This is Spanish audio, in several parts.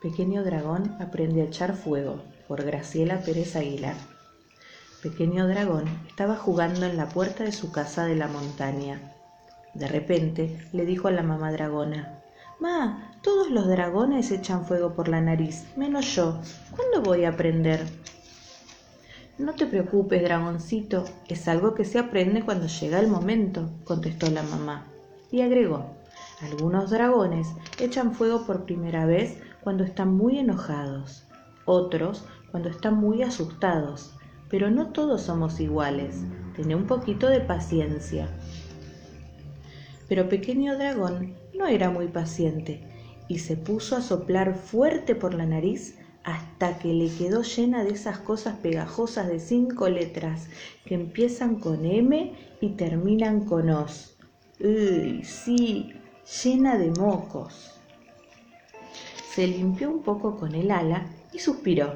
Pequeño dragón aprende a echar fuego por Graciela Pérez Aguilar. Pequeño dragón estaba jugando en la puerta de su casa de la montaña. De repente le dijo a la mamá dragona, Ma, todos los dragones echan fuego por la nariz, menos yo. ¿Cuándo voy a aprender? No te preocupes, dragoncito, es algo que se aprende cuando llega el momento, contestó la mamá. Y agregó, algunos dragones echan fuego por primera vez cuando están muy enojados, otros cuando están muy asustados, pero no todos somos iguales. Tené un poquito de paciencia. Pero pequeño dragón no era muy paciente y se puso a soplar fuerte por la nariz hasta que le quedó llena de esas cosas pegajosas de cinco letras que empiezan con M y terminan con OS. Uy, sí, llena de mocos. Se limpió un poco con el ala y suspiró.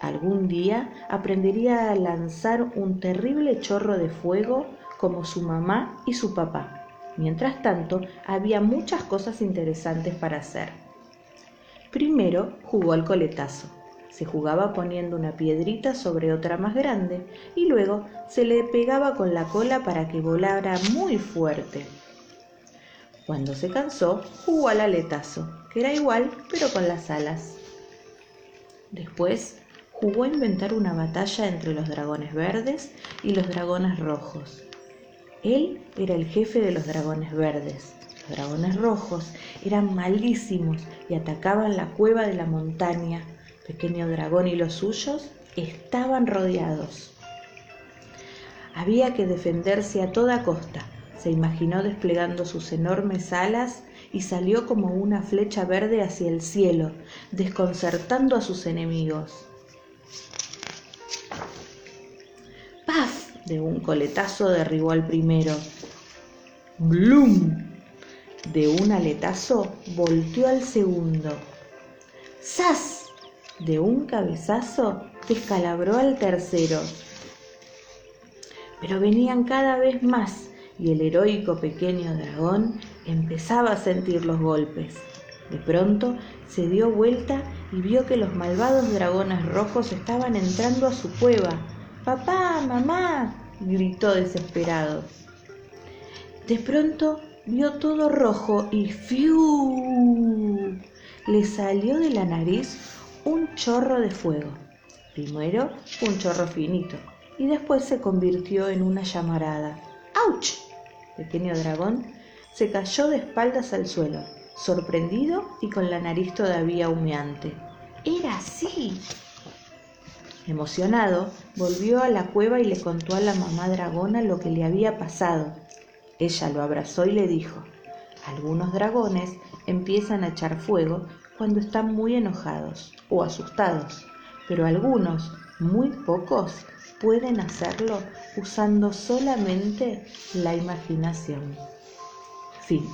Algún día aprendería a lanzar un terrible chorro de fuego como su mamá y su papá. Mientras tanto, había muchas cosas interesantes para hacer. Primero jugó al coletazo. Se jugaba poniendo una piedrita sobre otra más grande y luego se le pegaba con la cola para que volara muy fuerte. Cuando se cansó, jugó al aletazo, que era igual pero con las alas. Después jugó a inventar una batalla entre los dragones verdes y los dragones rojos. Él era el jefe de los dragones verdes los dragones rojos eran malísimos y atacaban la cueva de la montaña. Pequeño dragón y los suyos estaban rodeados. Había que defenderse a toda costa. Se imaginó desplegando sus enormes alas y salió como una flecha verde hacia el cielo, desconcertando a sus enemigos. ¡Paf! De un coletazo derribó al primero. ¡Blum! De un aletazo volteó al segundo. ¡Sas! De un cabezazo descalabró al tercero. Pero venían cada vez más y el heroico pequeño dragón empezaba a sentir los golpes. De pronto se dio vuelta y vio que los malvados dragones rojos estaban entrando a su cueva. ¡Papá! ¡Mamá! gritó desesperado. De pronto vio todo rojo y ¡fiu! le salió de la nariz un chorro de fuego. Primero un chorro finito y después se convirtió en una llamarada. ¡Auch! Pequeño dragón se cayó de espaldas al suelo, sorprendido y con la nariz todavía humeante. Era así. Emocionado, volvió a la cueva y le contó a la mamá dragona lo que le había pasado. Ella lo abrazó y le dijo, algunos dragones empiezan a echar fuego cuando están muy enojados o asustados, pero algunos, muy pocos, pueden hacerlo usando solamente la imaginación. Fin.